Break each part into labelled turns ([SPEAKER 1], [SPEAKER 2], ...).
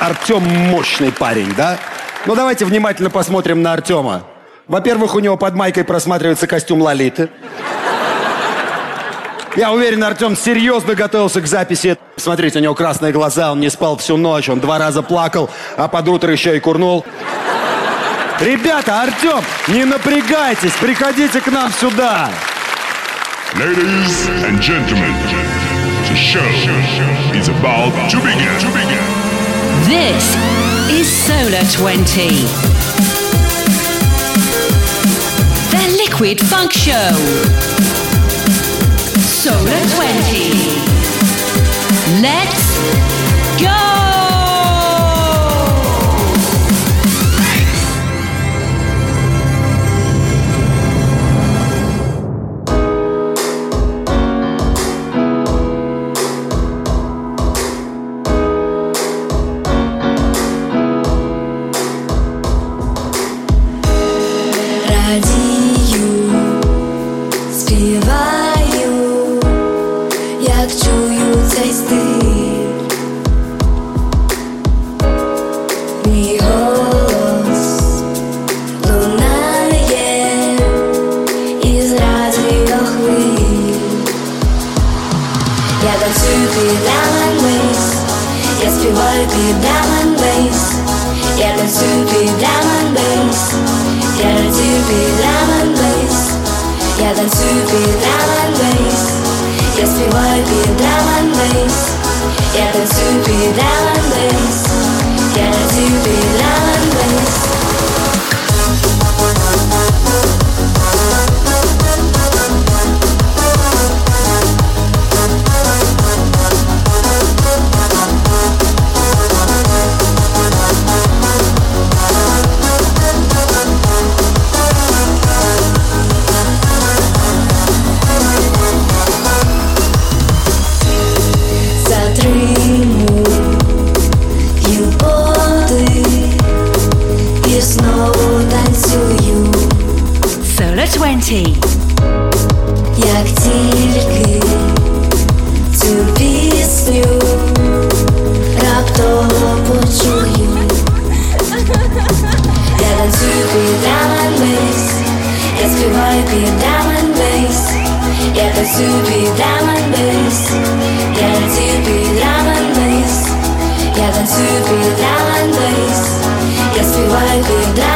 [SPEAKER 1] Артем мощный парень, да? Ну, давайте внимательно посмотрим на Артема. Во-первых, у него под майкой просматривается костюм Лолиты. Я уверен, Артем серьезно готовился к записи. Смотрите, у него красные глаза, он не спал всю ночь, он два раза плакал, а под утро еще и курнул. Ребята, Артем, не напрягайтесь, приходите к нам сюда.
[SPEAKER 2] Ladies and gentlemen, the show is about to begin. To begin.
[SPEAKER 3] This is Solar 20. The Liquid Funk Show. Solar 20. Let's
[SPEAKER 4] Я співаю під drum and bass Я танцюю під drum and bass Я радію під drum
[SPEAKER 3] Solar 20.
[SPEAKER 4] як тільки цю пісню раптово почую. Я танцюю під drum and bass Я співаю під drum and bass Я танцюю під drum and bass Я радію під drum and bass Я танцюю під drum and bass Я співаю під drum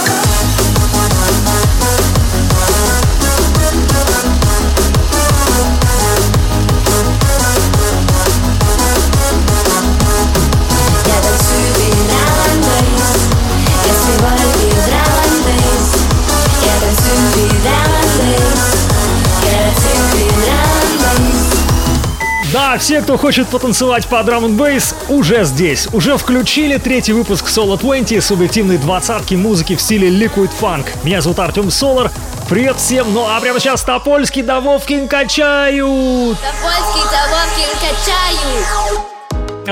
[SPEAKER 5] все, кто хочет потанцевать по драм н бейс, уже здесь. Уже включили третий выпуск Solo 20 субъективной двадцатки музыки в стиле Liquid Funk. Меня зовут Артем Солар. Привет всем. Ну а прямо сейчас Топольский да Вовкин качают.
[SPEAKER 4] Топольский Тавовкин качаю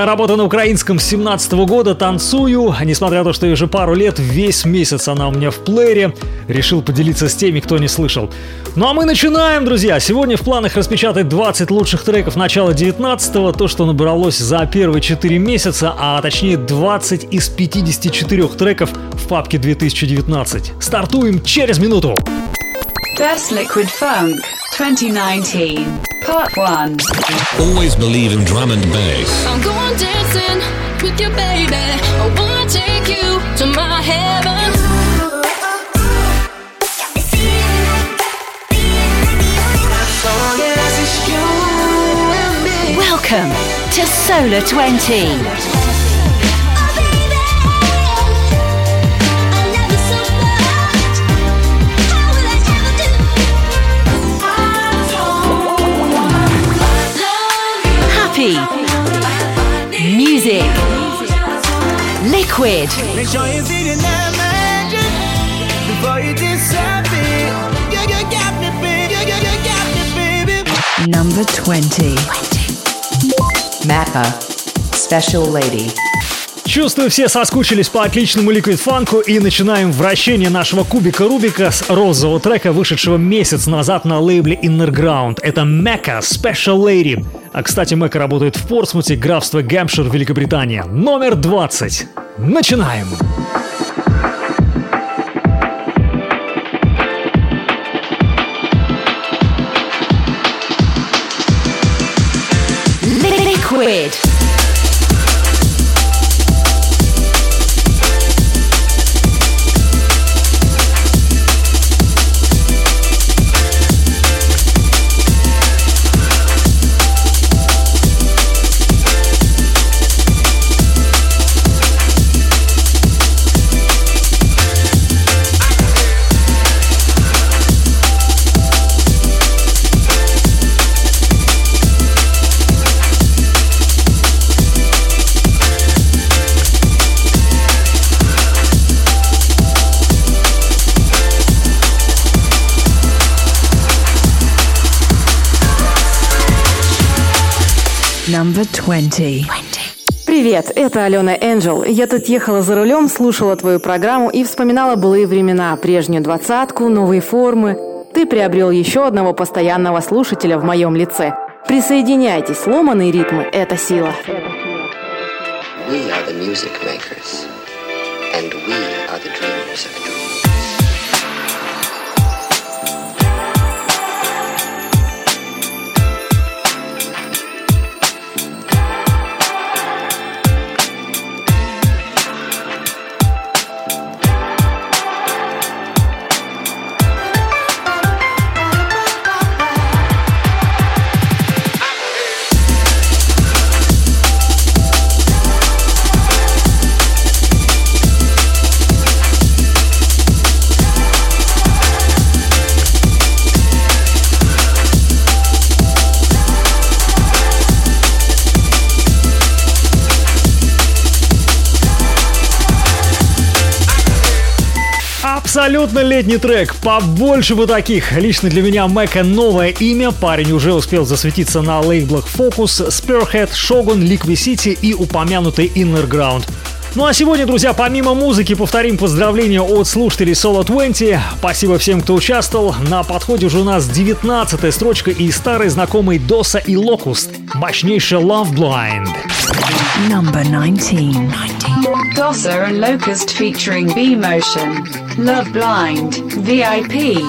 [SPEAKER 5] Работа на украинском с 17 года, танцую. Несмотря на то, что уже пару лет, весь месяц она у меня в плеере. Решил поделиться с теми, кто не слышал. Ну а мы начинаем, друзья. Сегодня в планах распечатать 20 лучших треков начала 19-го. То, что набралось за первые 4 месяца, а точнее 20 из 54 треков в папке 2019. Стартуем через минуту.
[SPEAKER 6] Best Liquid Funk 2019, Part 1.
[SPEAKER 7] Always believe in drum and bass.
[SPEAKER 8] I'm going dancing with you, baby. I wanna take you to my heaven.
[SPEAKER 3] Welcome to Solar 20. Music. Liquid.
[SPEAKER 9] Make sure that magic before you disappear. You, you got me, baby. You, you, you got me, baby.
[SPEAKER 6] Number 20.
[SPEAKER 10] Macca, Special Lady.
[SPEAKER 5] Чувствую, все соскучились по отличному ликвид-фанку и начинаем вращение нашего кубика Рубика с розового трека, вышедшего месяц назад на лейбле Innerground. Это Mecca Special Lady. А, кстати, Мека работает в Портсмуте, графство Гэмпшир, Великобритания. Номер 20. Начинаем.
[SPEAKER 11] Liquid.
[SPEAKER 12] 20.
[SPEAKER 13] Привет, это Алена Энджел. Я тут ехала за рулем, слушала твою программу и вспоминала былые времена, прежнюю двадцатку, новые формы. Ты приобрел еще одного постоянного слушателя в моем лице. Присоединяйтесь, ломаные ритмы – это сила.
[SPEAKER 14] We are the music makers, and we
[SPEAKER 5] Абсолютно летний трек, побольше бы таких. Лично для меня Мэка новое имя, парень уже успел засветиться на лейблах Focus, Spearhead, Shogun, Liquid City и упомянутый Inner Ground. Ну а сегодня, друзья, помимо музыки, повторим поздравления от слушателей Solo 20. Спасибо всем, кто участвовал. На подходе уже у нас 19 строчка и старый знакомый Доса и Локуст. Мощнейший Love Blind.
[SPEAKER 12] Number 19.
[SPEAKER 6] Dossa and Locust featuring B Motion. Love Blind. VIP.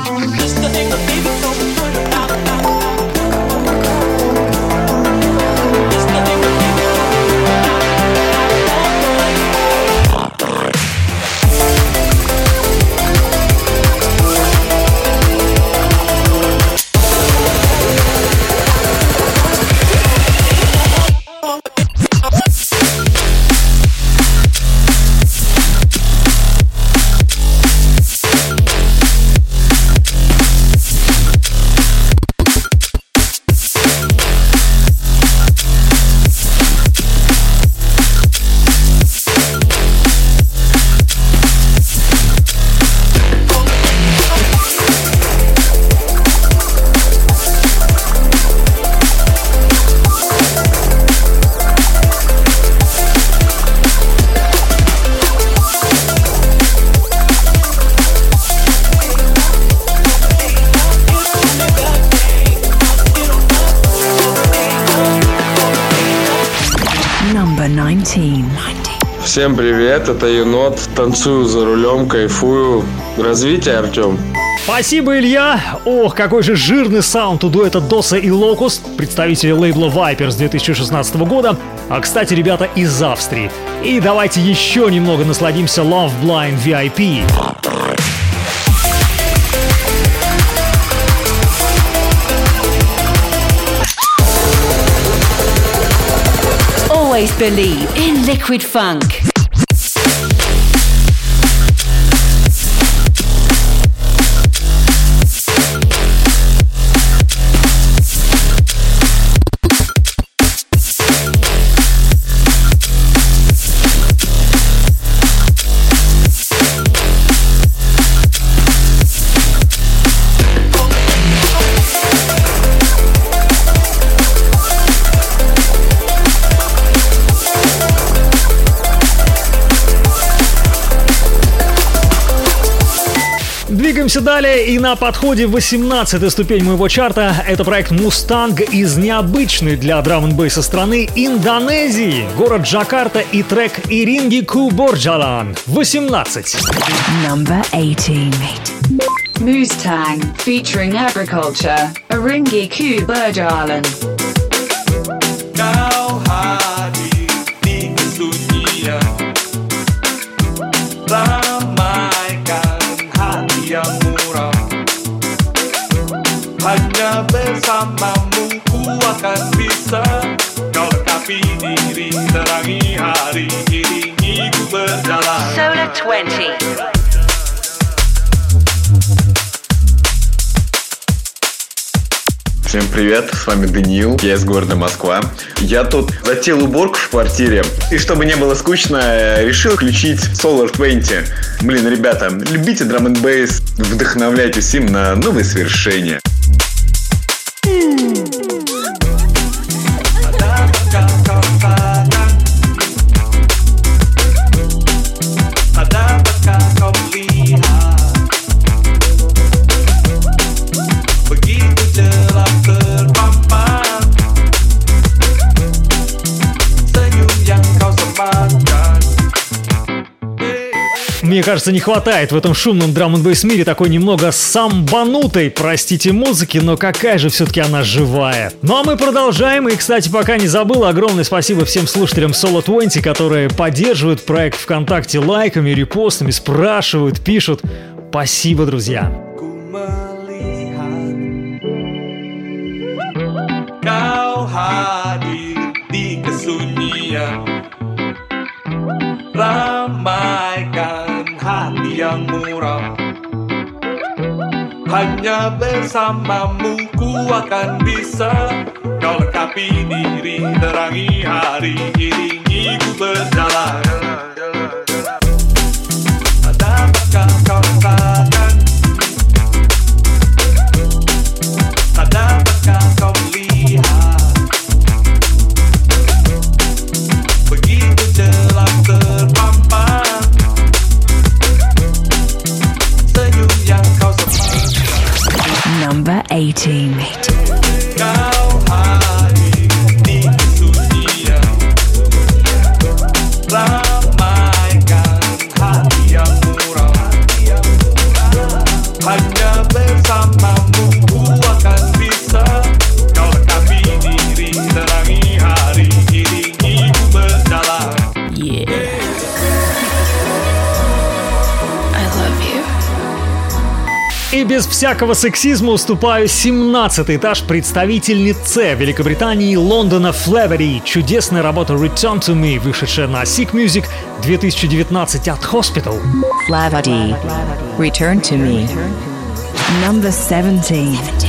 [SPEAKER 15] Всем привет, это Енот. Танцую за рулем, кайфую. Развитие, Артем.
[SPEAKER 5] Спасибо, Илья! Ох, какой же жирный саунд у дуэта Доса и Локус, представители лейбла Viper с 2016 года, а, кстати, ребята из Австрии. И давайте еще немного насладимся Love Blind VIP.
[SPEAKER 11] Always believe in liquid funk.
[SPEAKER 5] Двигаемся далее, и на подходе 18 ступень моего чарта это проект Мустанг из необычной для драм бейса страны Индонезии. Город Джакарта и трек Иринги Куборджалан. 18.
[SPEAKER 12] Number 18.
[SPEAKER 6] Mustang, featuring agriculture, Aringi Ku Berjalan.
[SPEAKER 16] Kau Hanya bersamamu ku akan bisa Kau lengkapi diri terangi hari Iringi ku berjalan
[SPEAKER 11] Solar 20.
[SPEAKER 17] Всем привет, с вами Даниил, я из города Москва. Я тут затеял уборку в квартире, и чтобы не было скучно, э, решил включить Solar 20. Блин, ребята, любите драм н бейс, вдохновляйтесь им на новые свершения.
[SPEAKER 5] Кажется, не хватает в этом шумном драм н мире такой немного самбанутой, простите, музыки, но какая же все-таки она живая. Ну а мы продолжаем, и, кстати, пока не забыл, огромное спасибо всем слушателям Solo 20, которые поддерживают проект ВКонтакте лайками, репостами, спрашивают, пишут. Спасибо, друзья.
[SPEAKER 16] Bersamamu ku akan bisa Kau lengkapi diri terangi hari Iringi ku berjalan
[SPEAKER 5] всякого сексизма уступаю 17 этаж представительнице Великобритании Лондона Флевери. Чудесная работа Return to Me, вышедшая на Sick Music 2019 от Hospital.
[SPEAKER 10] Flavody. Return to me.
[SPEAKER 12] Number 17.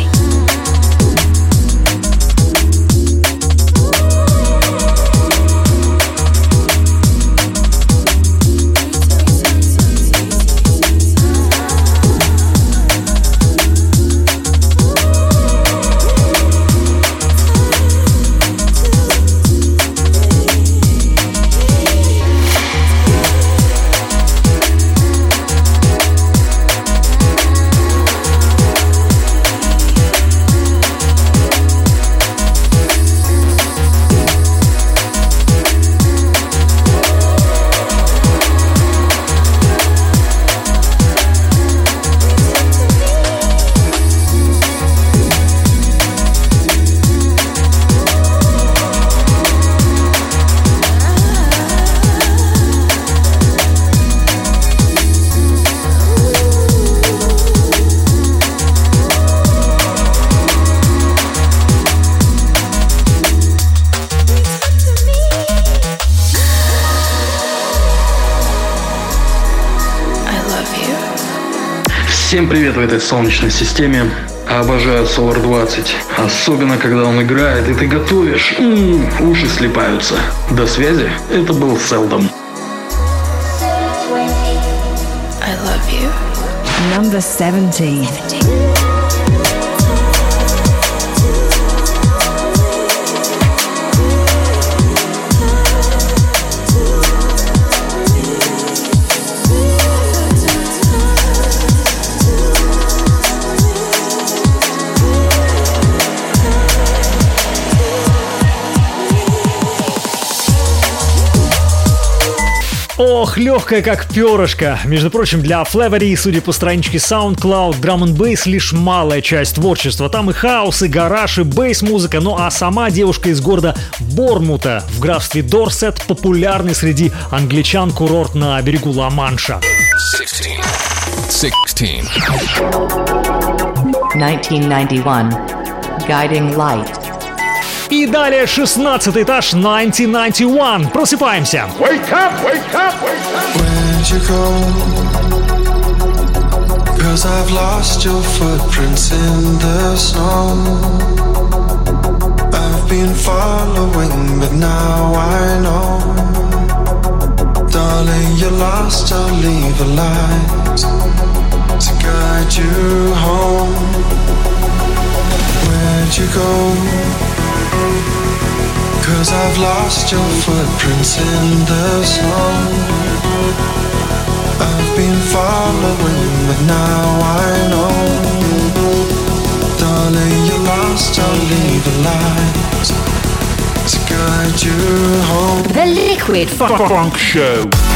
[SPEAKER 18] Привет в этой солнечной системе. Обожаю Solar 20. Особенно, когда он играет, и ты готовишь. М, уши слепаются. До связи. Это был Селдом.
[SPEAKER 11] I love you.
[SPEAKER 12] Number 17.
[SPEAKER 5] Ох, легкая как перышко. Между прочим, для Флевери, судя по страничке SoundCloud, Drum and Bass лишь малая часть творчества. Там и хаос, и гараж, и бейс-музыка. Ну а сама девушка из города Бормута в графстве Дорсет популярный среди англичан курорт на берегу Ла-Манша.
[SPEAKER 4] 16. 16.
[SPEAKER 10] 1991. Guiding Light.
[SPEAKER 5] И далее 16 этаж 1991. Просыпаемся.
[SPEAKER 7] Wake up, wake up, wake up.
[SPEAKER 19] Where'd you go? Cause I've lost your footprints in the snow. I've been following, but now I know. Darling, you're lost, I'll leave a light to guide you home. Where'd you go? Cause I've lost your footprints in the snow. I've been following, but now I know. Darling, you're lost, I'll leave a light to guide you home.
[SPEAKER 3] The Liquid
[SPEAKER 7] Funk Show.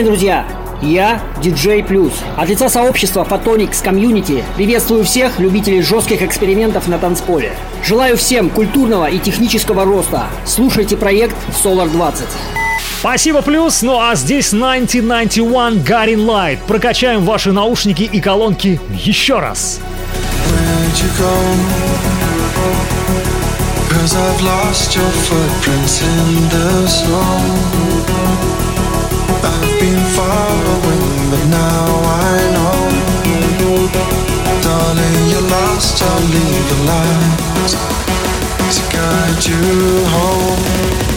[SPEAKER 20] День, друзья! Я диджей Плюс. От лица сообщества Photonics Community приветствую всех любителей жестких экспериментов на танцполе. Желаю всем культурного и технического роста. Слушайте проект Solar 20.
[SPEAKER 5] Спасибо, плюс. Ну а здесь 1991 Guiding Light. Прокачаем ваши наушники и колонки еще раз.
[SPEAKER 19] Cause I've lost your footprints in the snow. I've been following, but now I know. Darling, you're lost, to guide you home.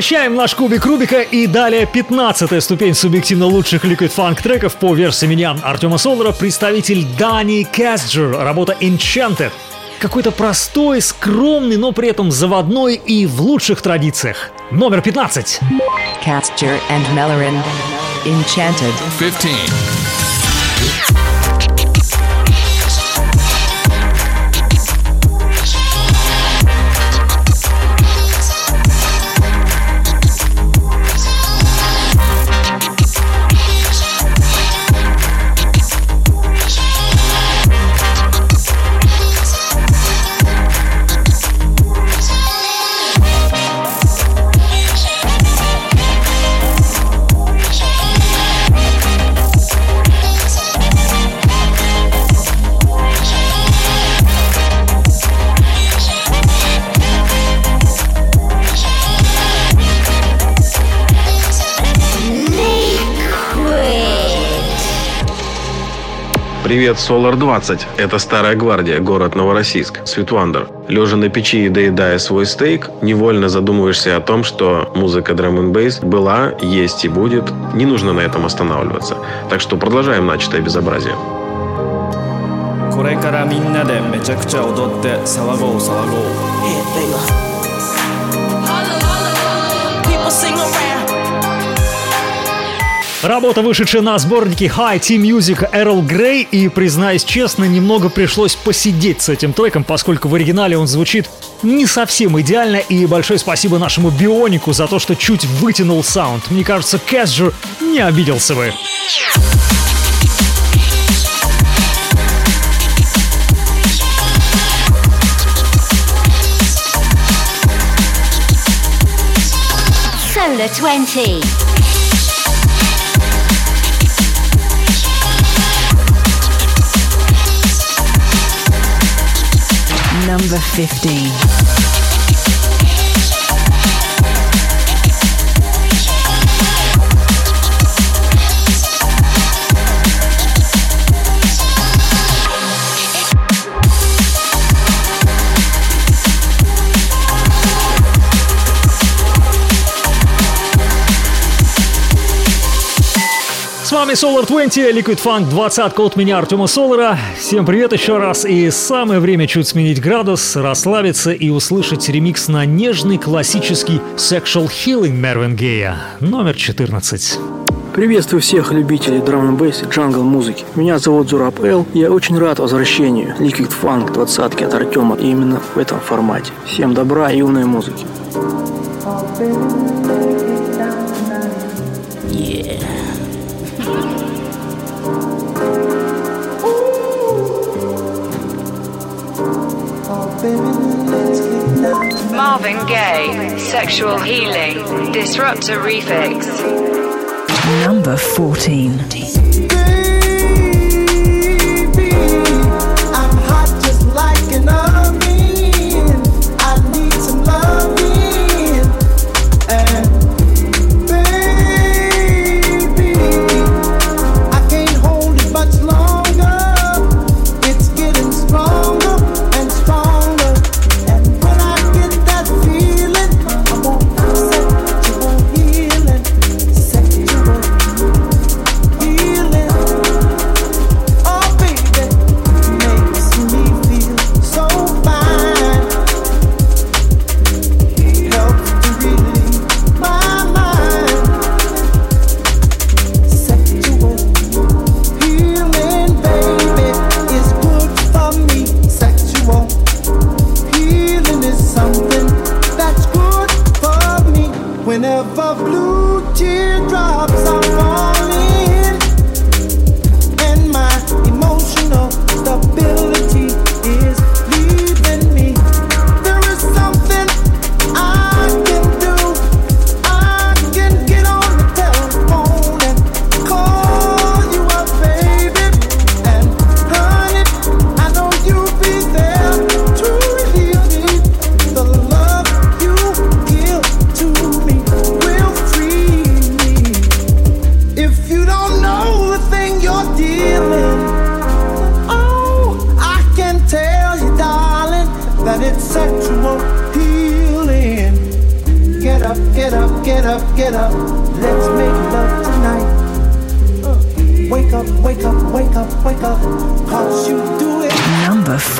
[SPEAKER 5] Вращаем наш кубик Рубика и далее 15 ступень субъективно лучших Liquid Funk треков по версии меня Артема Солара, представитель Дани Касджер, работа Enchanted. Какой-то простой, скромный, но при этом заводной и в лучших традициях. Номер 15.
[SPEAKER 10] Castor and Mellorin. Enchanted.
[SPEAKER 4] 15.
[SPEAKER 15] Привет, Solar 20. Это Старая Гвардия, город Новороссийск, Светвандер. Лежа на печи и доедая свой стейк, невольно задумываешься о том, что музыка драм н бейс была, есть и будет. Не нужно на этом останавливаться. Так что продолжаем начатое безобразие.
[SPEAKER 21] これからみんなでめちゃくちゃ踊って騒ごう騒ごう
[SPEAKER 22] People sing around.
[SPEAKER 5] Работа, вышедшая на сборнике High Tea Music Эрл Грей, и, признаюсь честно, немного пришлось посидеть с этим треком, поскольку в оригинале он звучит не совсем идеально, и большое спасибо нашему Бионику за то, что чуть вытянул саунд. Мне кажется, Кэсджер не обиделся бы.
[SPEAKER 3] Solar 20.
[SPEAKER 12] Number 15.
[SPEAKER 5] Вами Solar 20, Liquid Funk 20 от меня Артема Солара. Всем привет еще раз. И самое время чуть сменить градус, расслабиться и услышать ремикс на нежный классический Sexual Healing Мервин Гея, номер 14.
[SPEAKER 23] Приветствую всех любителей драм н и джангл музыки. Меня зовут Зураб Эл. Я очень рад возвращению Liquid Funk 20 от Артема именно в этом формате. Всем добра и умной музыки.
[SPEAKER 6] Marvin Gaye, Sexual Healing, Disruptor Refix.
[SPEAKER 12] Number 14.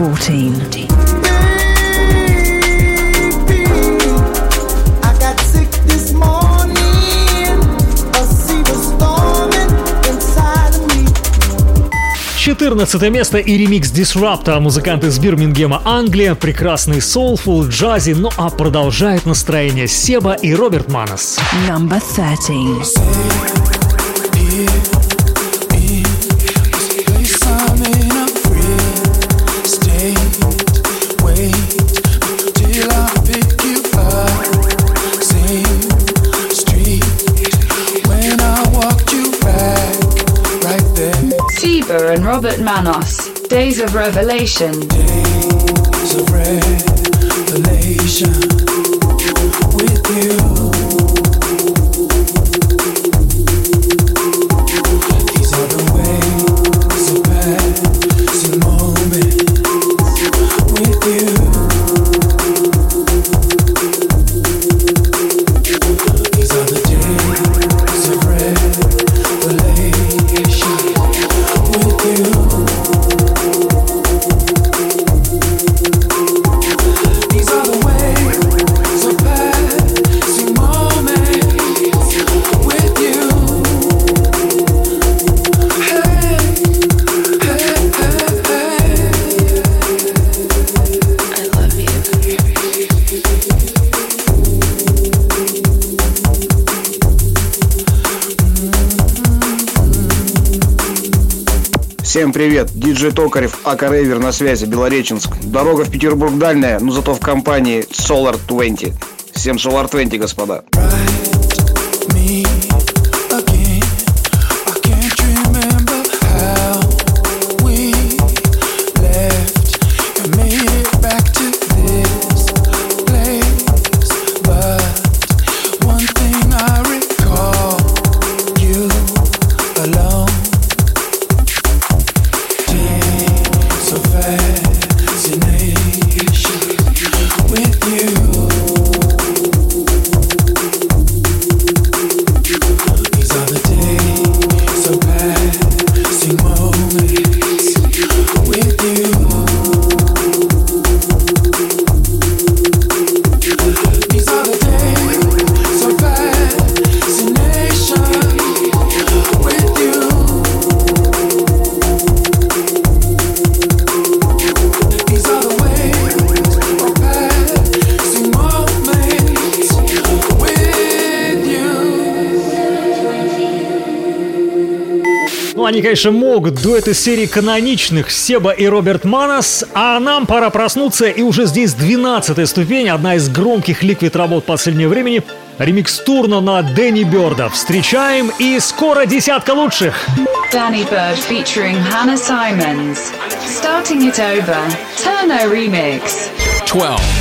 [SPEAKER 12] 14.
[SPEAKER 5] Четырнадцатое место и ремикс Disrupta, музыканты из Бирмингема, Англия, прекрасный соулфул, джази, ну а продолжает настроение Себа и Роберт Манос.
[SPEAKER 12] Number 13.
[SPEAKER 6] Manos, Days of Revelation.
[SPEAKER 24] Days of revelation
[SPEAKER 25] Всем привет, диджей Токарев, Ака Рейвер на связи, Белореченск. Дорога в Петербург дальняя, но зато в компании Solar 20. Всем Solar 20, господа.
[SPEAKER 5] Они, конечно, могут. Дуэт из серии каноничных Себа и Роберт Манос. А нам пора проснуться, и уже здесь 12 ступень, одна из громких ликвид работ последнего времени. Ремикс турна на Дэнни Бёрда. Встречаем, и скоро десятка лучших.
[SPEAKER 6] Danny Bird featuring Hannah Simons. Starting it over. Turno remix.
[SPEAKER 26] 12.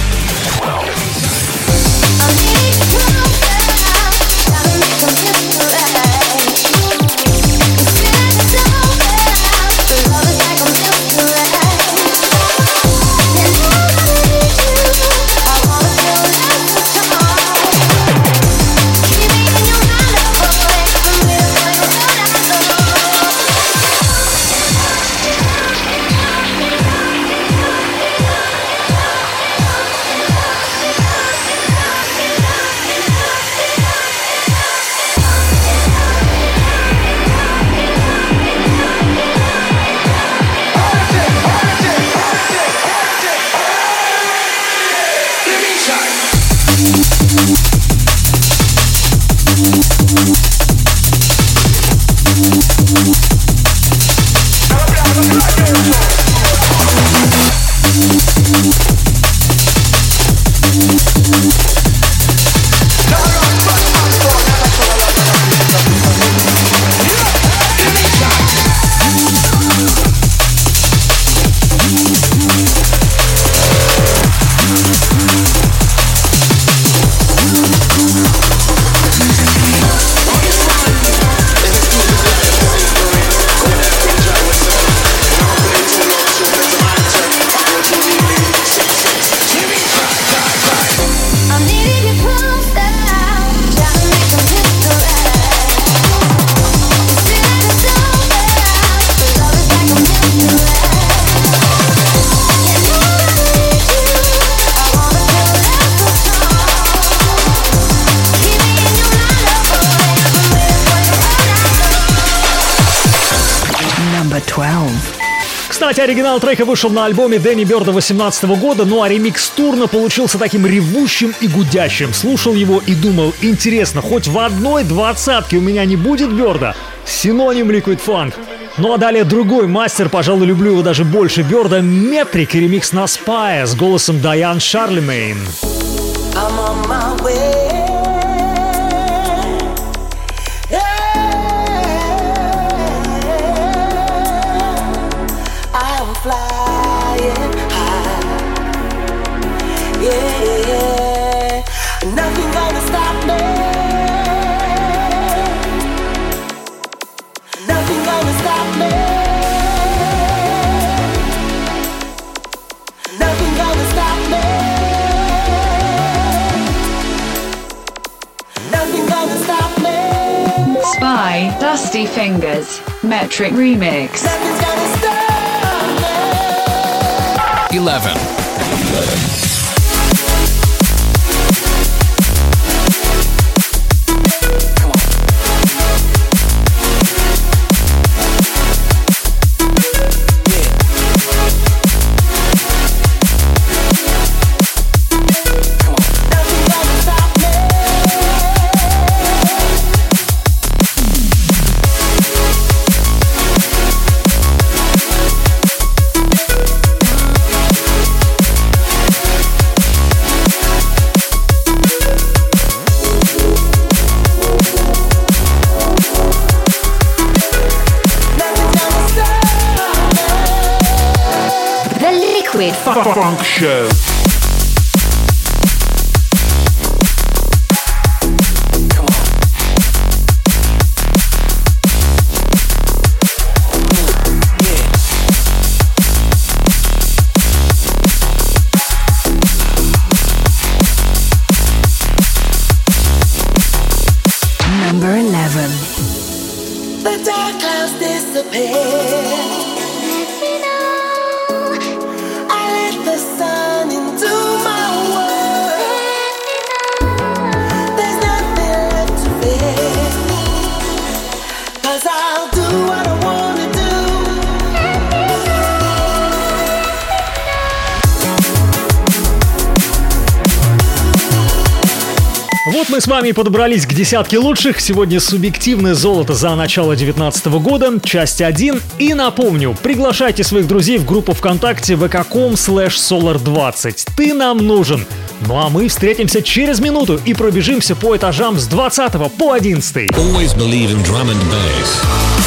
[SPEAKER 5] Кстати, оригинал трека вышел на альбоме Дэнни Бёрда 18 года, ну а ремикс Турна получился таким ревущим и гудящим. Слушал его и думал, интересно, хоть в одной двадцатке у меня не будет Бёрда? Синоним Liquid Funk. Ну а далее другой мастер, пожалуй, люблю его даже больше Бёрда, Метрик и ремикс на Spy с голосом Дайан Шарлемейн.
[SPEAKER 27] I'm on my
[SPEAKER 6] Dusty Fingers. Metric remix.
[SPEAKER 26] 11.
[SPEAKER 2] Funk Show.
[SPEAKER 5] Вами подобрались к десятке лучших. Сегодня субъективное золото за начало 2019 года, часть 1. И напомню, приглашайте своих друзей в группу ВКонтакте vk.com slash solar20. Ты нам нужен. Ну а мы встретимся через минуту и пробежимся по этажам с 20 по 11.
[SPEAKER 7] Always believe in drum and bass.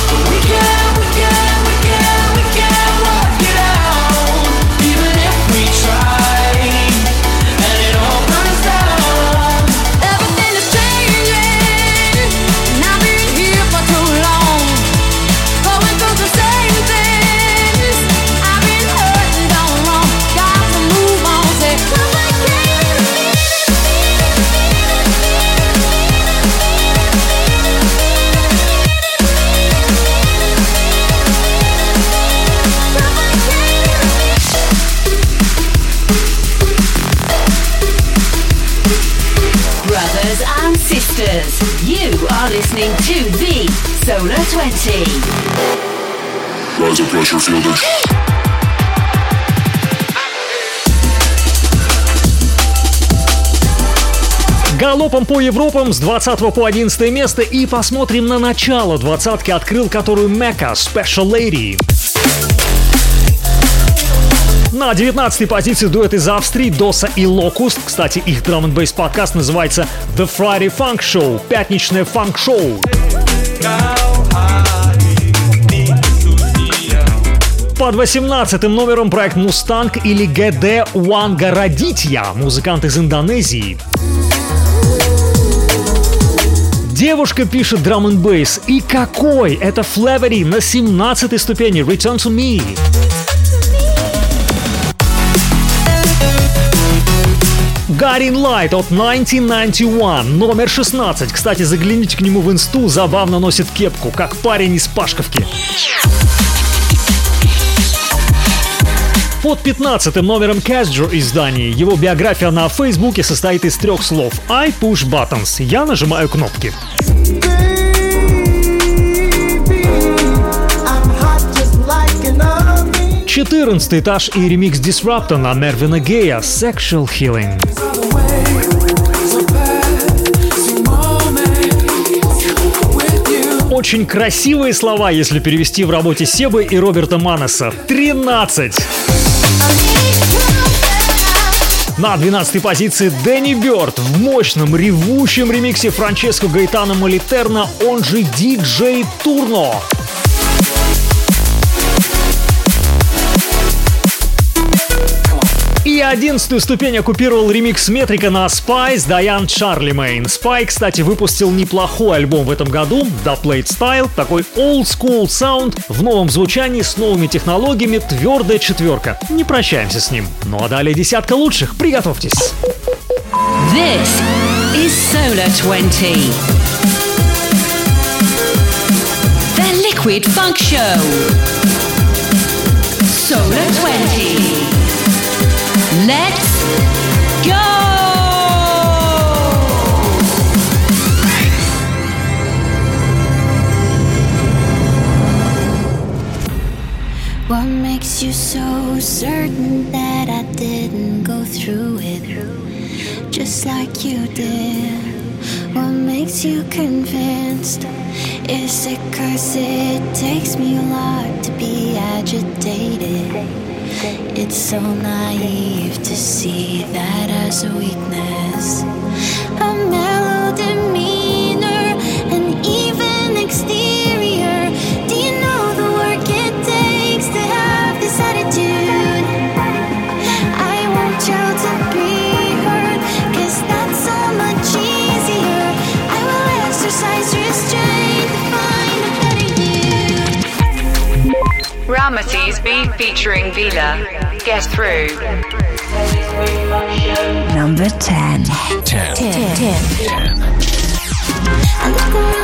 [SPEAKER 3] Listening to the Solar 20.
[SPEAKER 2] Rise of pressure, feel the
[SPEAKER 5] Галопом по Европам с 20 по 11 место и посмотрим на начало двадцатки, открыл которую Мека Special Lady. На 19 позиции дуэт из Австрии Доса и Локуст. Кстати, их драм н подкаст называется The Friday Funk Show. Пятничное фанк-шоу. Под 18 номером проект Мустанг или ГД Уангарадитья, музыкант из Индонезии. Девушка пишет драм н. И какой? Это Флевери на 17 ступени Return to Me. Гарин Лайт от 1991, номер 16. Кстати, загляните к нему в инсту, забавно носит кепку, как парень из Пашковки. Под 15 номером Casger из Дании. Его биография на Фейсбуке состоит из трех слов I push buttons. Я нажимаю кнопки. 14 этаж и ремикс Disrupta на Мервина Гея Sexual Healing. Очень красивые слова, если перевести в работе Себы и Роберта Манеса. 13. На 12 позиции Дэнни Бёрд в мощном ревущем ремиксе Франческо Гайтана Молитерна, он же диджей Турно. И одиннадцатую ступень оккупировал ремикс Метрика на Spice Дайан Чарлимейн. Spy, кстати, выпустил неплохой альбом в этом году, The Plate Style, такой old school sound в новом звучании с новыми технологиями, твердая четверка. Не прощаемся с ним. Ну а далее десятка лучших, приготовьтесь.
[SPEAKER 3] This is Solar 20. The Liquid Funk Show. Solar 20. Let's go!
[SPEAKER 26] What makes you so certain that I didn't go through it just like you did? What makes you convinced? Is it cause it takes me a lot to be agitated? It's so naive to see that as a weakness.
[SPEAKER 6] Taylor. Get through.
[SPEAKER 12] Number 10.
[SPEAKER 26] 10. 10. 10. 10. 10.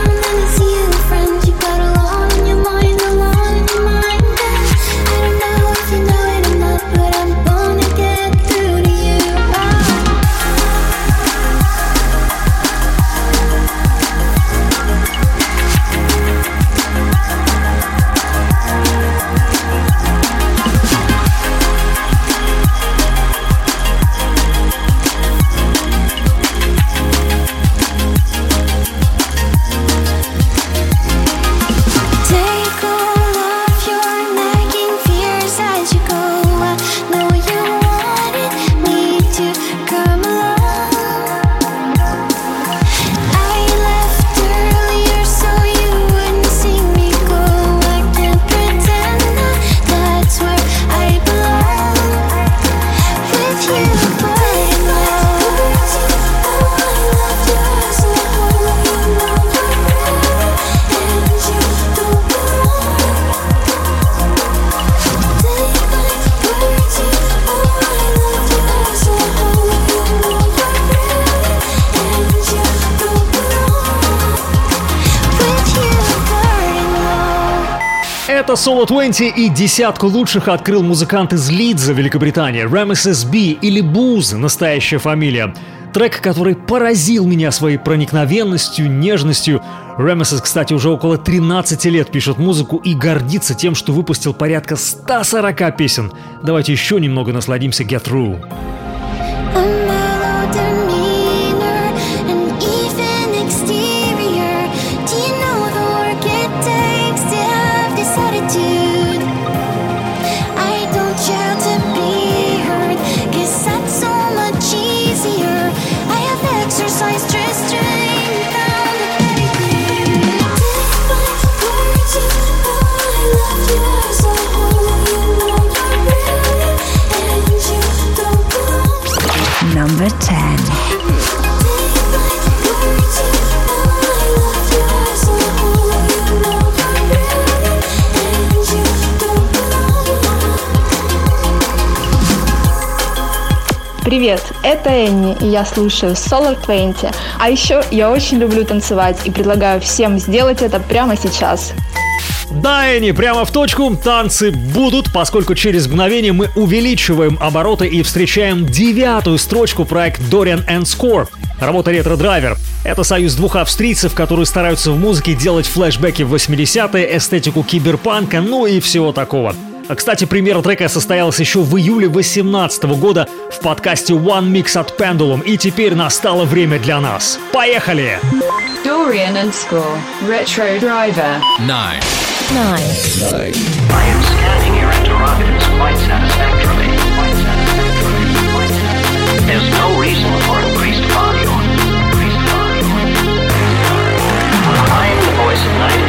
[SPEAKER 5] Это Solo 20 и десятку лучших открыл музыкант из Лидза, Великобритания, Ramesses B или Буз, настоящая фамилия. Трек, который поразил меня своей проникновенностью, нежностью. Ремесес, кстати, уже около 13 лет пишет музыку и гордится тем, что выпустил порядка 140 песен. Давайте еще немного насладимся Get Through.
[SPEAKER 28] Это Энни, и я слушаю Solar 20. А еще я очень люблю танцевать и предлагаю всем сделать это прямо сейчас.
[SPEAKER 5] Да, Энни, прямо в точку. Танцы будут, поскольку через мгновение мы увеличиваем обороты и встречаем девятую строчку проект Dorian and Score. Работа Ретро Драйвер. Это союз двух австрийцев, которые стараются в музыке делать флешбеки в 80-е, эстетику киберпанка, ну и всего такого. А, Кстати, премьера трека состоялась еще в июле 2018 года в подкасте One Mix от Pendulum, и теперь настало время для нас. Поехали!
[SPEAKER 6] Dorian and Score. Retro Driver.
[SPEAKER 7] Nine.
[SPEAKER 26] Nine.
[SPEAKER 7] Nine.
[SPEAKER 29] I am scanning your interrogatives quite satisfactorily. Quite satisfactorily. Quite satisfactorily. There's no reason for increased volume. Increased volume. I am the voice of Night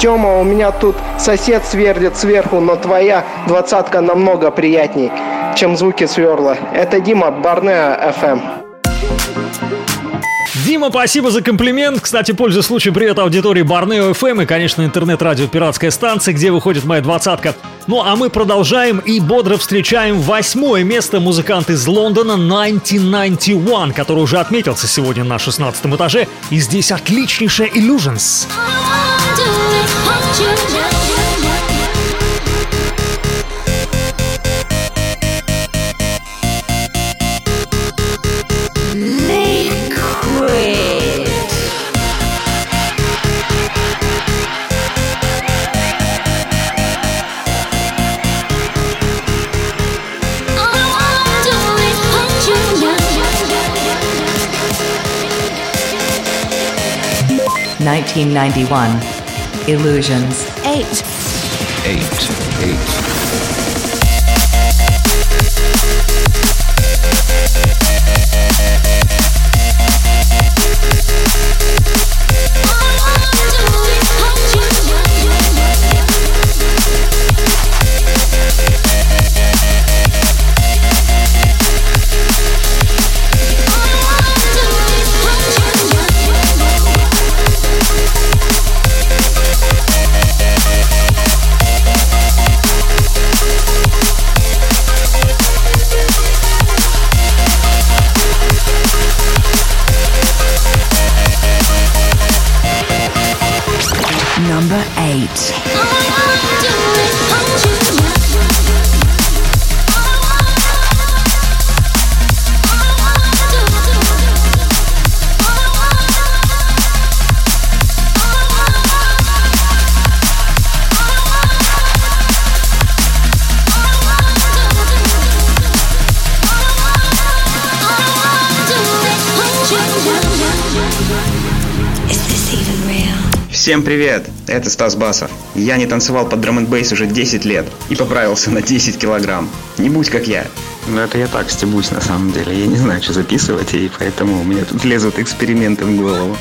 [SPEAKER 30] Тёма, у меня тут сосед сверлит сверху, но твоя двадцатка намного приятней, чем звуки сверла. Это Дима, Барнеа FM. Эм.
[SPEAKER 5] Дима, спасибо за комплимент. Кстати, пользуясь случаем, привет аудитории Барнео FM эм и, конечно, интернет-радио «Пиратская станция», где выходит моя двадцатка. Ну, а мы продолжаем и бодро встречаем восьмое место музыкант из Лондона 1991, который уже отметился сегодня на шестнадцатом этаже. И здесь отличнейшая «Illusions».
[SPEAKER 10] Illusions.
[SPEAKER 11] 1991.
[SPEAKER 7] Illusions. 8.
[SPEAKER 12] 8. 8.
[SPEAKER 25] Всем привет! Это Стас Басов. Я не танцевал под драм бейс уже 10 лет и поправился на 10 килограмм. Не будь как я.
[SPEAKER 31] Ну это я так стебусь на самом деле. Я не знаю, что записывать, и поэтому у меня тут лезут эксперименты в голову.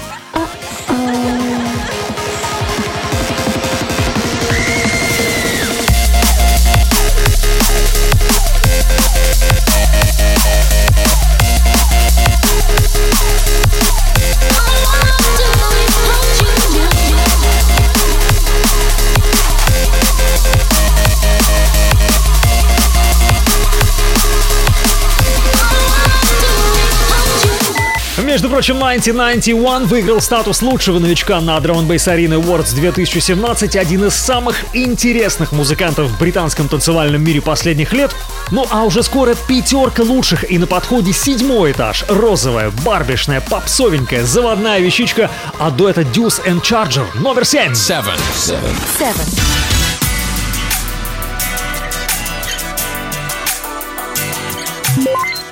[SPEAKER 5] Прочим, 1991 выиграл статус лучшего новичка на Drum Bass Arena Awards 2017, один из самых интересных музыкантов в британском танцевальном мире последних лет. Ну а уже скоро пятерка лучших и на подходе седьмой этаж. Розовая, барбишная, попсовенькая, заводная вещичка, а до это Deuce and Charger номер 7.
[SPEAKER 7] Seven. Seven.
[SPEAKER 11] Seven.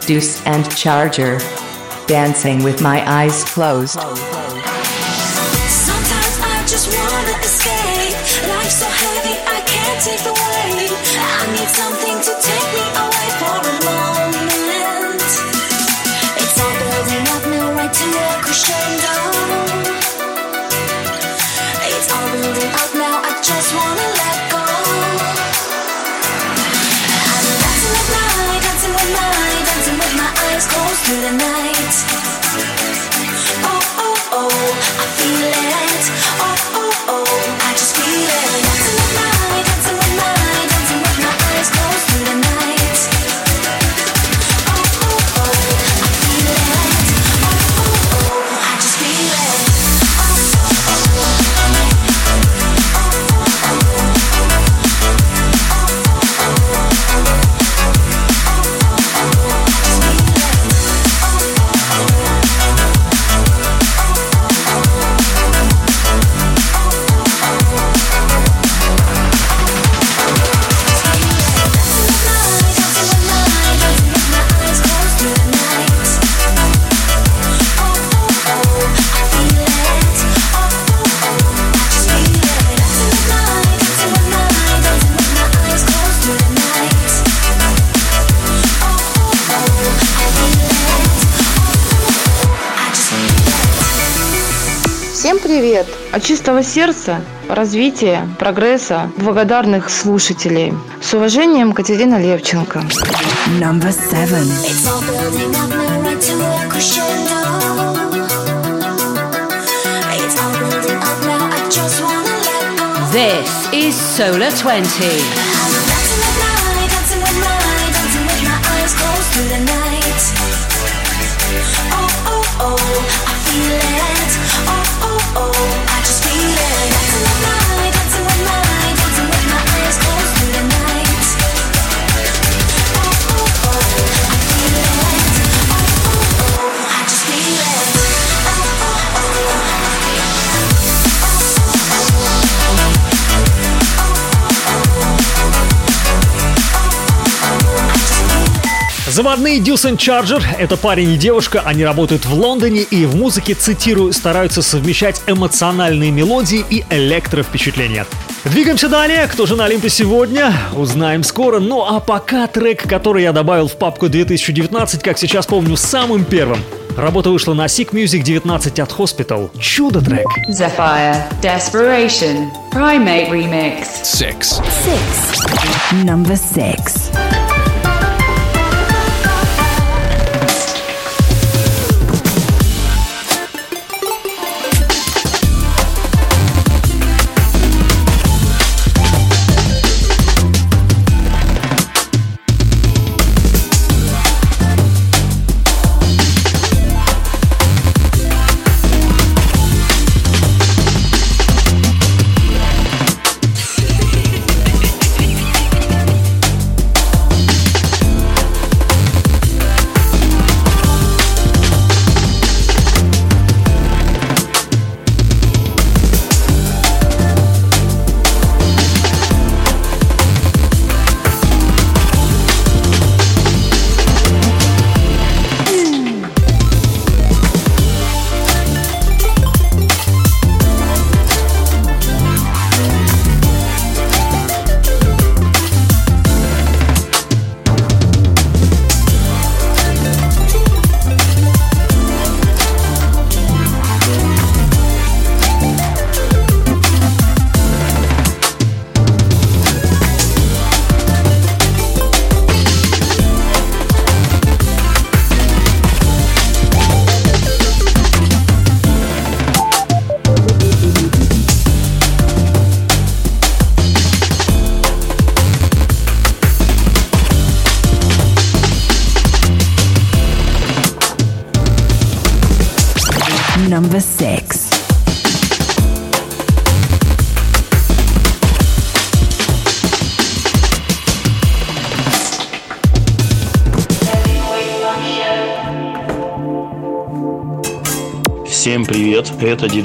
[SPEAKER 10] Deuce and Charger.
[SPEAKER 26] Dancing with my eyes closed.
[SPEAKER 3] Привет! От чистого сердца, развития, прогресса, благодарных слушателей. С уважением, Катерина Левченко.
[SPEAKER 26] This is Solar 20.
[SPEAKER 5] Заводные and Charger — это парень и девушка, они работают в Лондоне и в музыке, цитирую, стараются совмещать эмоциональные мелодии и электровпечатления. Двигаемся далее. Кто же на Олимпе сегодня? Узнаем скоро. Ну а пока трек, который я добавил в папку 2019, как сейчас помню, самым первым. Работа вышла на Sick Music 19 от Hospital. Чудо-трек.
[SPEAKER 6] Zephyr, Desperation, Primate Remix.
[SPEAKER 7] Six.
[SPEAKER 32] Six. Number six.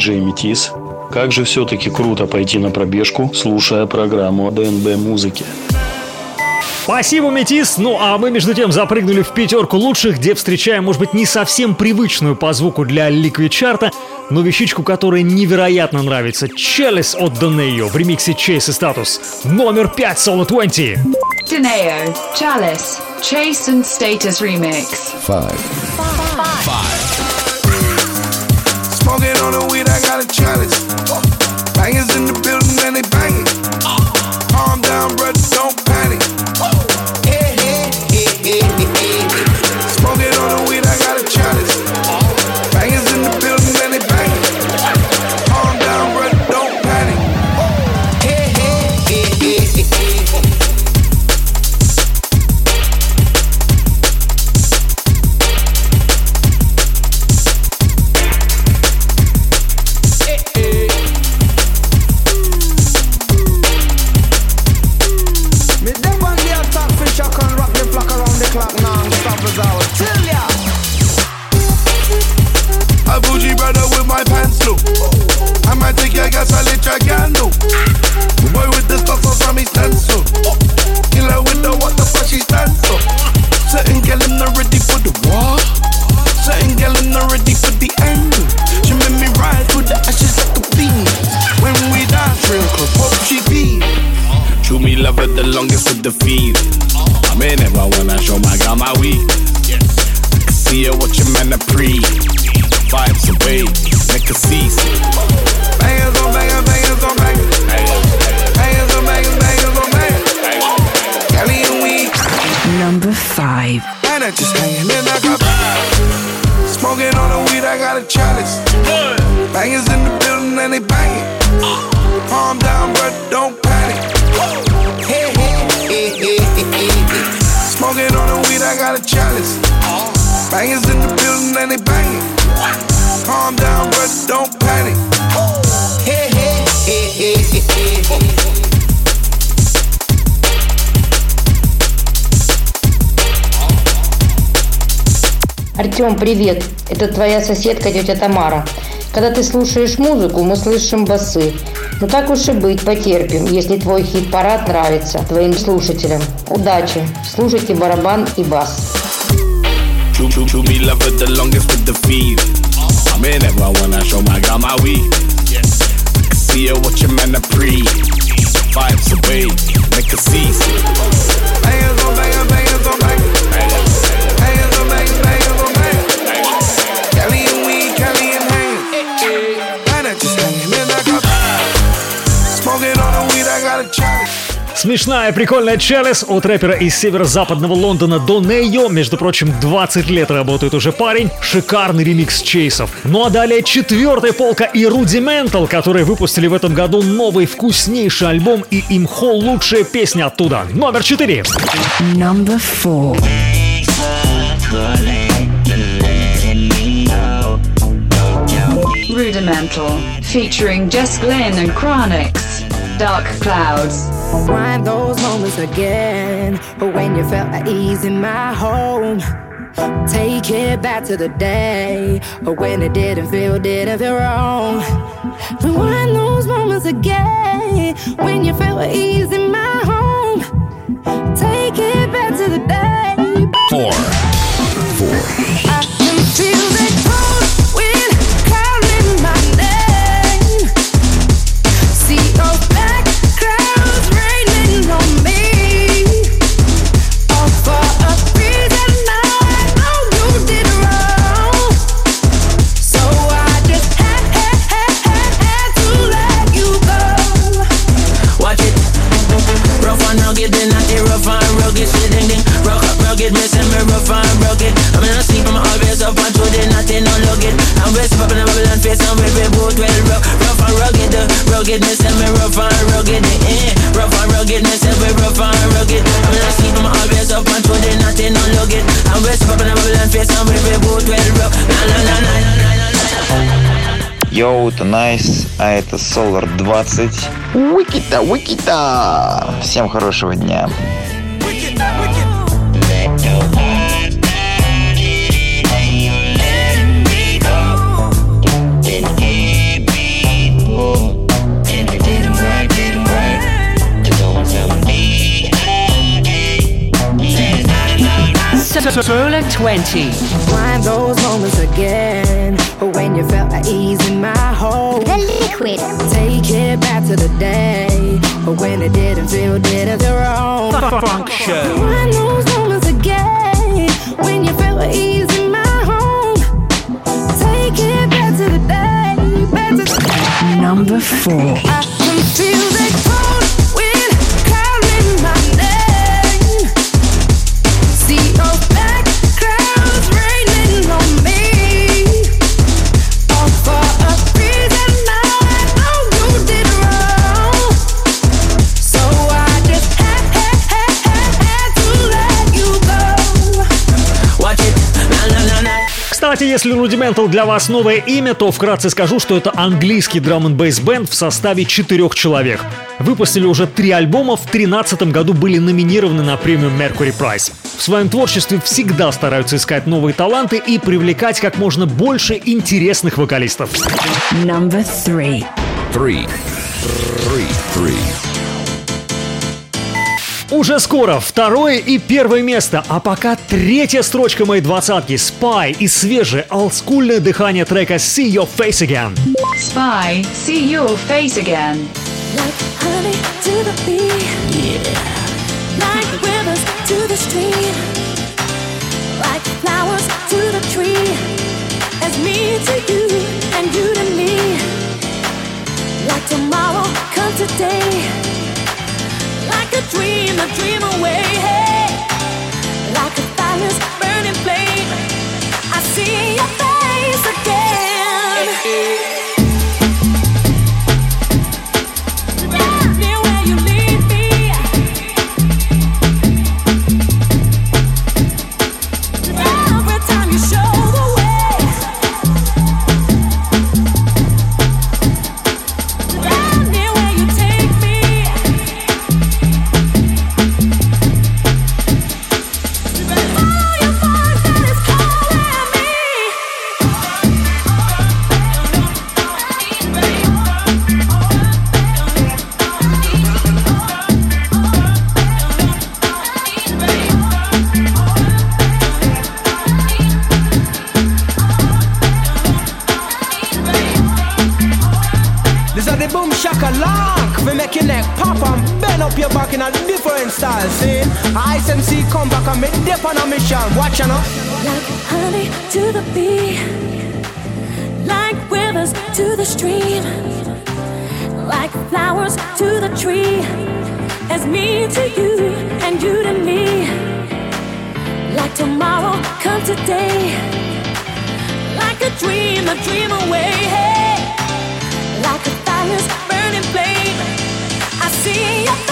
[SPEAKER 33] Диджей Метис. Как же все-таки круто пойти на пробежку, слушая программу о ДНБ музыки.
[SPEAKER 5] Спасибо, Метис. Ну а мы, между тем, запрыгнули в пятерку лучших, где встречаем, может быть, не совсем привычную по звуку для Liquid чарта, но вещичку, которая невероятно нравится. Челлис от Донео в ремиксе Chase и Status. Номер 5 Solo 20.
[SPEAKER 6] Deneo, Chalice, Chase and Status Remix.
[SPEAKER 7] Five.
[SPEAKER 25] Smoking a challenge.
[SPEAKER 34] Артем, привет! Это твоя соседка тетя Тамара. Когда ты слушаешь музыку, мы слышим басы. Ну так уж и быть, потерпим, если твой хит-парад нравится твоим слушателям. Удачи! Слушайте барабан и бас.
[SPEAKER 25] Her. Vibes away, make a cease. Bangers on bangers.
[SPEAKER 5] Смешная, прикольная челлес от рэпера из северо-западного Лондона Донейо. Между прочим, 20 лет работает уже парень. Шикарный ремикс Чейсов. Ну а далее четвертая полка и Rudimental, которые выпустили в этом году новый вкуснейший альбом и имхо лучшая песня оттуда. Номер четыре.
[SPEAKER 32] Number four.
[SPEAKER 6] Rudimental, featuring Jess Glynn and Chronix. Dark Clouds.
[SPEAKER 35] Find those moments again when you felt at ease in my home. Take it back to the day when it didn't feel, didn't feel wrong. Rewind those moments again when you felt at ease in my home. Take it
[SPEAKER 36] up and to the nothing. I'm best up in a Babylon face, with me both well rough. Rough and rugged, the rugged, missing me rough and rugged. Eh, rough and rugged, missing me rough and rugged. I'm in a sleep, I'm always up and to the nothing. I'm best up in a Babylon face, with me both well rough. Na na na na na na na.
[SPEAKER 37] Йоу, это Найс, а это Solar 20. Уикита, уикита! Всем хорошего дня.
[SPEAKER 3] 20.
[SPEAKER 35] Find those moments again when you felt at ease in my home.
[SPEAKER 38] The liquid.
[SPEAKER 35] Take it back to the day when it didn't feel, didn't feel wrong.
[SPEAKER 39] Funk Show.
[SPEAKER 35] Find those moments again when you felt at ease in my home. Take it back to the day, back to the
[SPEAKER 32] Number four.
[SPEAKER 35] I can feel
[SPEAKER 5] Кстати, если Rudimental для вас новое имя, то вкратце скажу, что это английский драм н бейс бенд в составе четырех человек. Выпустили уже три альбома, в 2013 году были номинированы на премию Mercury Prize. В своем творчестве всегда стараются искать новые таланты и привлекать как можно больше интересных вокалистов.
[SPEAKER 32] Number three.
[SPEAKER 7] Three. Three. Three.
[SPEAKER 5] Уже скоро второе и первое место, а пока третья строчка моей двадцатки Spy и свежее олдскульное дыхание трека See Your Face Again.
[SPEAKER 6] Spy, See Your Face Again.
[SPEAKER 35] Like honey to the bee, yeah. like rivers to the stream, like flowers to the tree, as me to you
[SPEAKER 36] and you to me, like tomorrow come today. Dream away. Hey, like a fire's burning flame. I see your face again.
[SPEAKER 16] Ice MC come back and make dip on a mission. Watch know.
[SPEAKER 36] Like honey to the bee, like rivers to the stream, like flowers to the tree, as me to you and you to me. Like tomorrow come today, like a dream, a dream away. Hey, like a fire's burning flame. I see your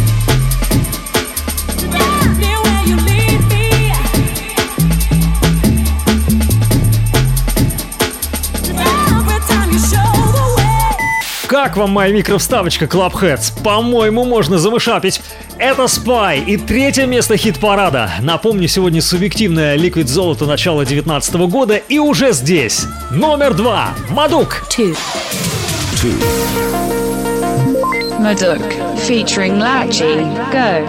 [SPEAKER 5] Как вам моя микровставочка Clubheads? По-моему, можно замышапить. Это Spy и третье место хит-парада. Напомню, сегодня субъективное Liquid золото начала 19 года и уже здесь. Номер два. Мадук.
[SPEAKER 12] Two.
[SPEAKER 7] Two.
[SPEAKER 6] Maduk, featuring Lachi. Go.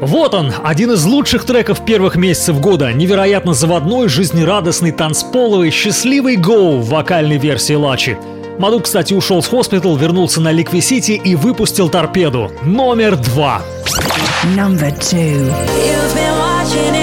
[SPEAKER 5] Вот он, один из лучших треков первых месяцев года. Невероятно заводной, жизнерадостный, танцполовый, счастливый гоу в вокальной версии Лачи. Маду, кстати, ушел с хоспитал, вернулся на Ликви Сити и выпустил торпеду. Номер два.
[SPEAKER 12] Number two.
[SPEAKER 36] You've been watching it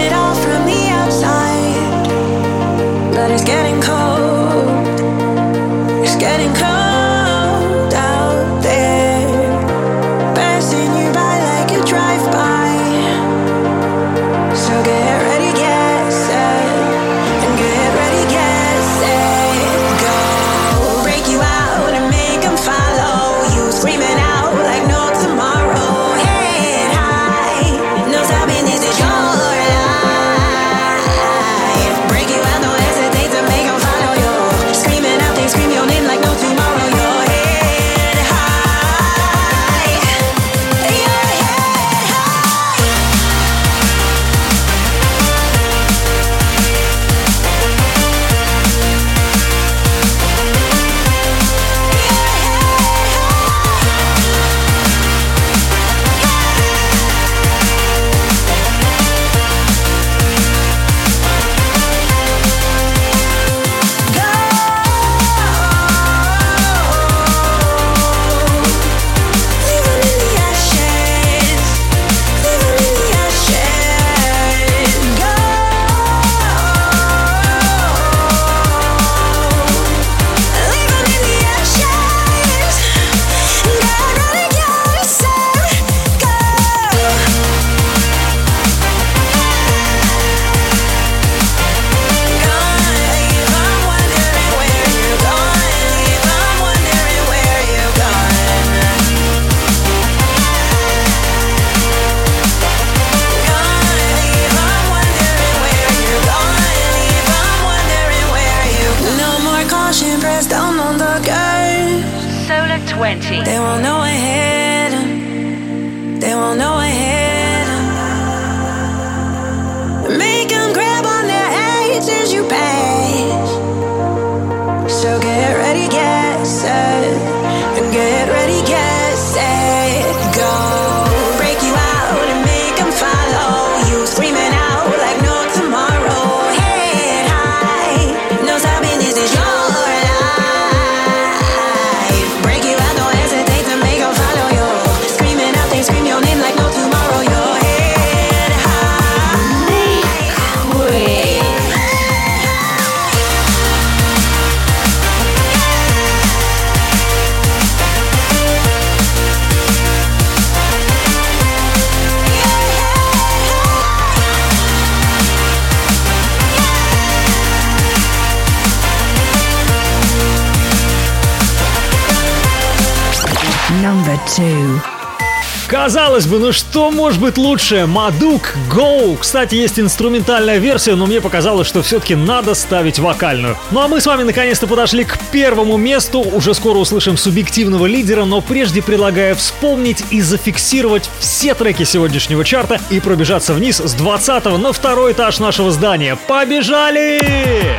[SPEAKER 5] Казалось бы, ну что может быть лучше? Мадук Go. Кстати, есть инструментальная версия, но мне показалось, что все-таки надо ставить вокальную. Ну а мы с вами наконец-то подошли к первому месту. Уже скоро услышим субъективного лидера, но прежде предлагаю вспомнить и зафиксировать все треки сегодняшнего чарта и пробежаться вниз с 20 на второй этаж нашего здания. Побежали!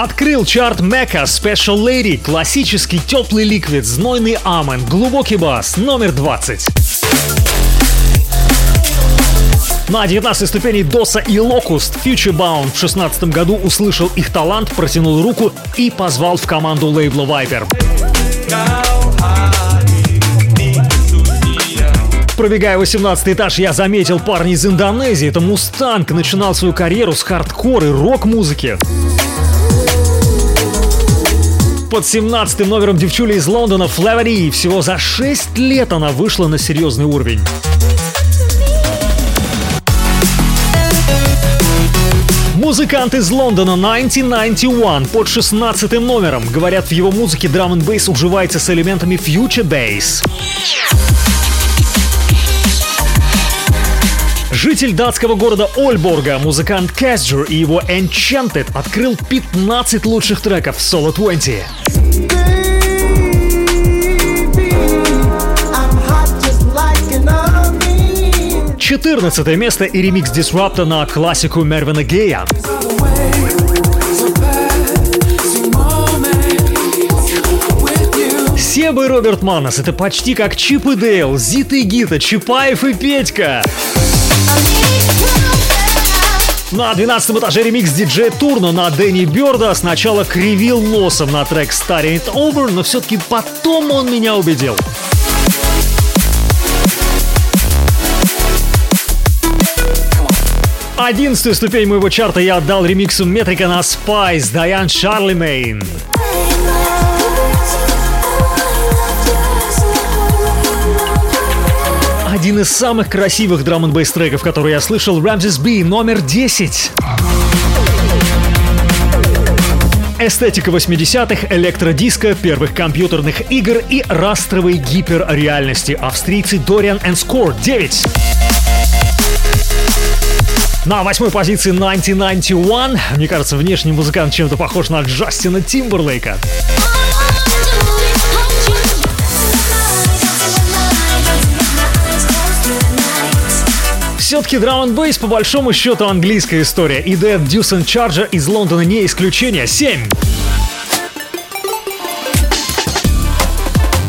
[SPEAKER 5] Открыл чарт Мека Special Lady, классический теплый liquid, знойный амен, глубокий бас, номер 20. На 19 ступени Dossa и Locuzzed Futurebound в 16 году услышал их талант, протянул руку и позвал в команду лейбла Viper. Пробегая 18 этаж, я заметил парня из Индонезии. Это Мустанг начинал свою карьеру с хардкор и рок-музыки. Под 17 номером девчули из Лондона Флавери. Всего за 6 лет она вышла на серьезный уровень. Музыкант из Лондона 1991 под 16 номером. Говорят, в его музыке драм н бейс уживается с элементами фьючер бейс. Житель датского города Ольборга, музыкант Кэсджер и его Enchanted открыл 15 лучших треков в Solo 20.
[SPEAKER 16] I'm hot just like an oven.
[SPEAKER 5] 14 место и ремикс Disrupta на классику Мервина Гея. Себа и Роберт Маннес — это почти как Чип и Дейл, Зита и Гита, Чапаев и Петька. На 12 этаже ремикс диджея Турно на Дэнни Бёрда сначала кривил носом на трек Starting It Over, но все-таки потом он меня убедил. Одиннадцатую ступень моего чарта я отдал ремиксу Метрика на Spice Дайан Шарлемейн. Один из самых красивых драм н треков, который я слышал, Ramses B, номер 10. Эстетика 80-х, электродиско, первых компьютерных игр и растровой гиперреальности. Австрийцы Дориан и Скор 9. На восьмой позиции 1991. Мне кажется, внешний музыкант чем-то похож на Джастина Тимберлейка. Все-таки н бейс по большому счету английская история. И Dead Deuce and Charger из Лондона не исключение. 7.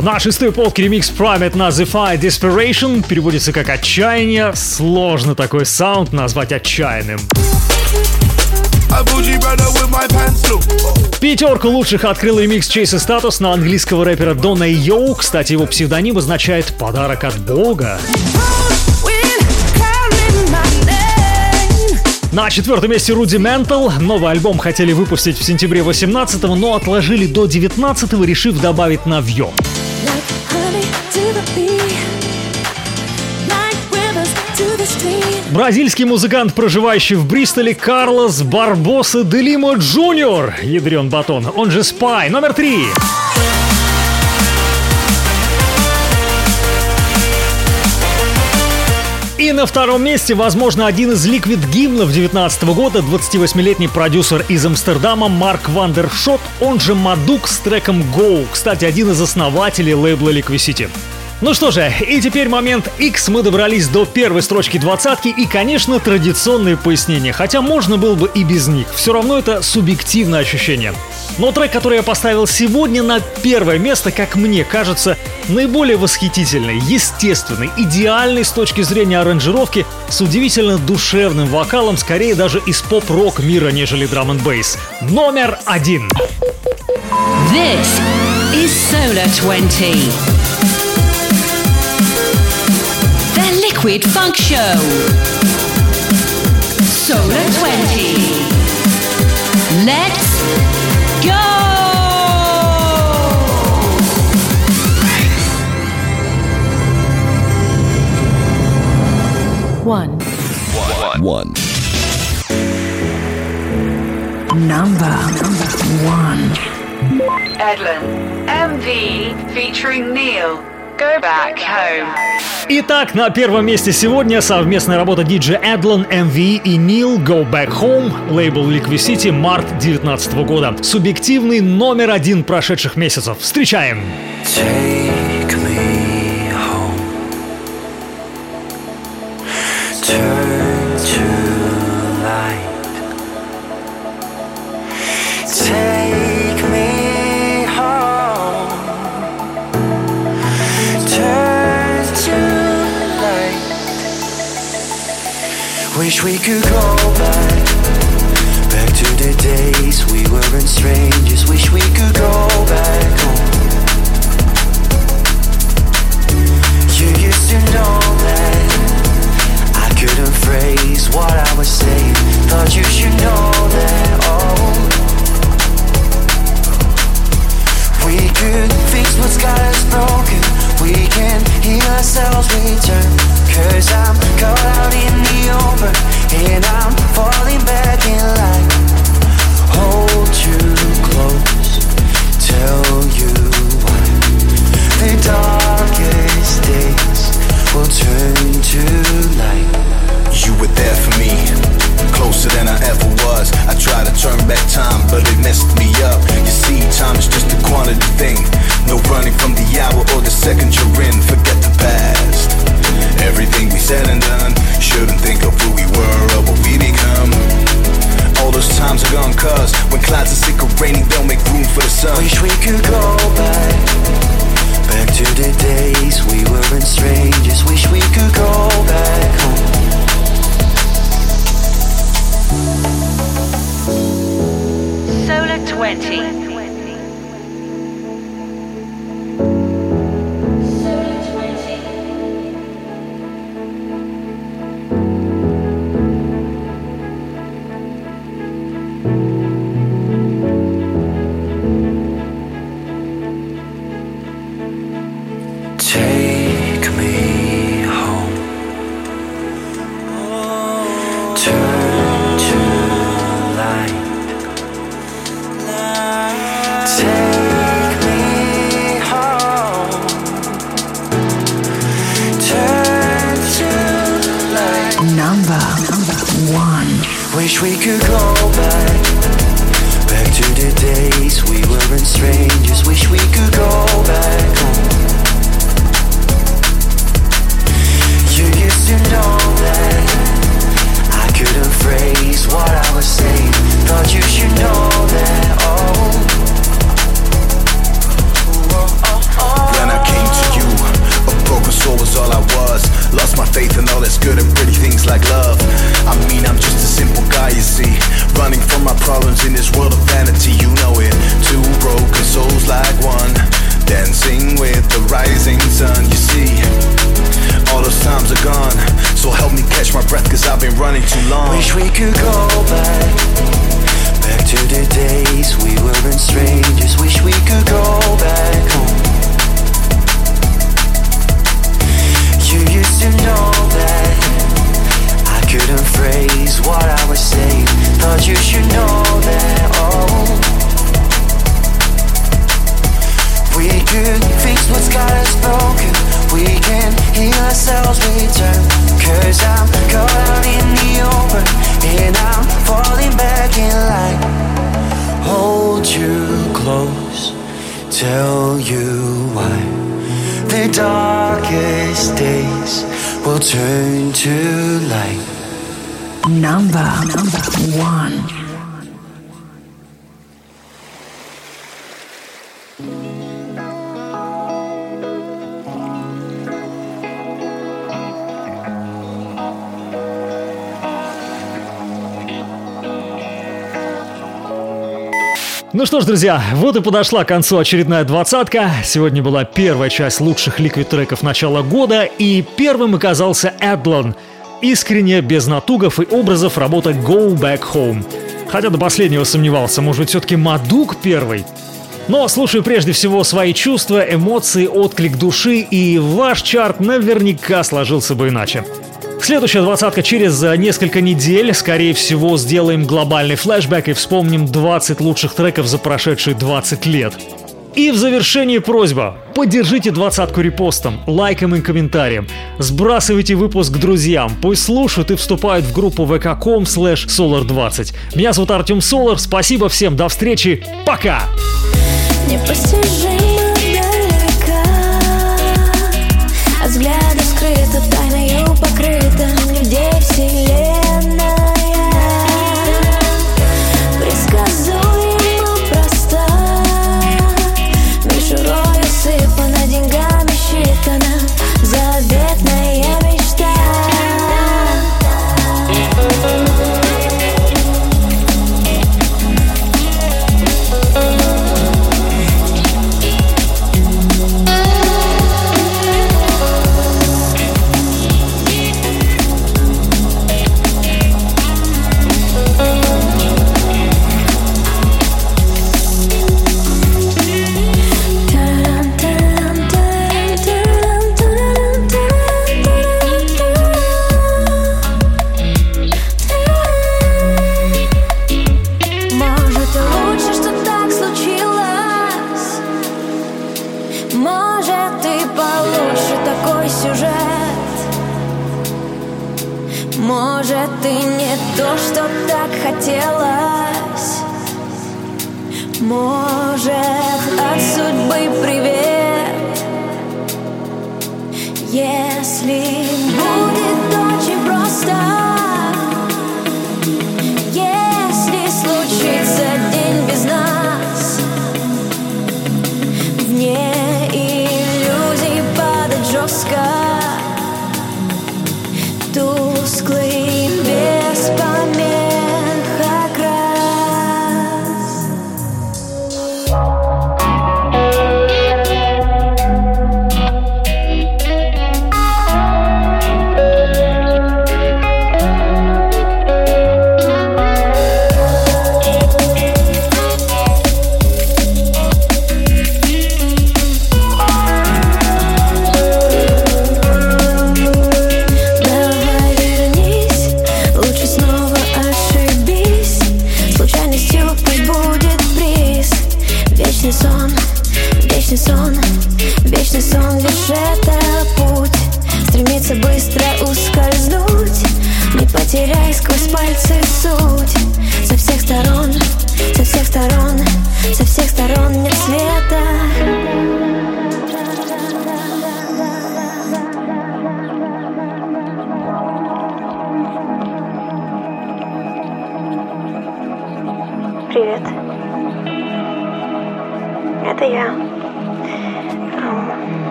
[SPEAKER 5] На шестой полке ремикс Private на The Fire Desperation переводится как «отчаяние». Сложно такой саунд назвать отчаянным. Пятерку лучших открыл ремикс Chase & Status на английского рэпера Donae'o. Кстати, его псевдоним означает «подарок от Бога». На четвертом месте Rudimental. Новый альбом хотели выпустить в сентябре 18-го, но отложили до 19-го, решив добавить новье. Бразильский музыкант, проживающий в Бристоле, Карлос Барбоса Делимо Джуниор, ядрен батон, он же S.P.Y, номер три. На втором месте, возможно, один из ликвид гимнов 19 года, 28-летний продюсер из Амстердама Марк Вандершот, он же Мадук с треком Go, кстати, один из основателей лейбла Liquid City. Ну что же, и теперь момент X, мы добрались до первой строчки двадцатки и, конечно, традиционные пояснения, хотя можно было бы и без них, все равно это субъективное ощущение. Но трек, который я поставил сегодня на первое место, как мне кажется, наиболее восхитительный, естественный, идеальный с точки зрения аранжировки, с удивительно душевным вокалом, скорее даже из поп-рок мира, нежели драм н бейс. Номер один.
[SPEAKER 3] This is Solar 20. Liquid Funk Show. Solar 20. Let's go!
[SPEAKER 12] One.
[SPEAKER 7] One.
[SPEAKER 12] Number one.
[SPEAKER 6] Edlin, MV featuring Neil. Go back home.
[SPEAKER 5] Итак, на первом месте сегодня совместная работа диджея Эдлон, MV и Neil Go Back Home, лейбл Liquid City, март 2019 года. Субъективный номер один прошедших месяцев. Встречаем!
[SPEAKER 19] Take We could go back. Back to the days we weren't strangers. Wish we could go back home. You used to know that I couldn't phrase what I was saying. Thought you should know that. Oh, we could fix what's got us broken. We can heal ourselves, return. Cause I'm caught out in the open and I'm falling back in line. Hold you close, tell you why. The darkest days will turn to light.
[SPEAKER 40] You were there for me, closer than I ever was. I tried to turn back time, but it messed me up. You see, time is just a quantity thing. No running from the hour or the second you're in. Forget the past. Everything we said and done. Shouldn't think of who we were or what we become. All those times are gone, cause when clouds are sick of raining, they'll make room for the sun.
[SPEAKER 19] Wish we could into light.
[SPEAKER 12] Number, number one.
[SPEAKER 5] Ну что ж, друзья, вот и подошла к концу очередная двадцатка. Сегодня была первая часть лучших ликвид треков начала года, и первым оказался Эдлон. Искренне, без натугов и образов работа Go Back Home. Хотя до последнего сомневался, может быть, все-таки Мадук первый? Но слушаю прежде всего свои чувства, эмоции, отклик души, и ваш чарт наверняка сложился бы иначе. Следующая двадцатка через э, несколько недель. Скорее всего, сделаем глобальный флешбэк и вспомним 20 лучших треков за прошедшие 20 лет. И в завершении просьба. Поддержите двадцатку репостом, лайком и комментарием. Сбрасывайте выпуск друзьям. Пусть слушают и вступают в группу vk.com slash solar20. Меня зовут Артем Солар. Спасибо всем. До встречи. Пока!
[SPEAKER 4] Далека Если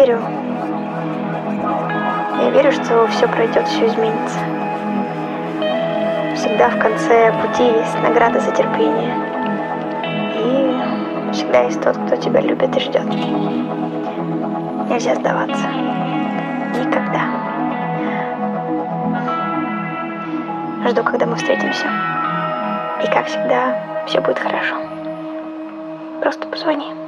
[SPEAKER 41] верю. Я верю, что все пройдет, все изменится. Всегда в конце пути есть награда за терпение. И всегда есть тот, кто тебя любит и ждет. Нельзя сдаваться. Никогда. Жду, когда мы встретимся. И как всегда, все будет хорошо. Просто позвони.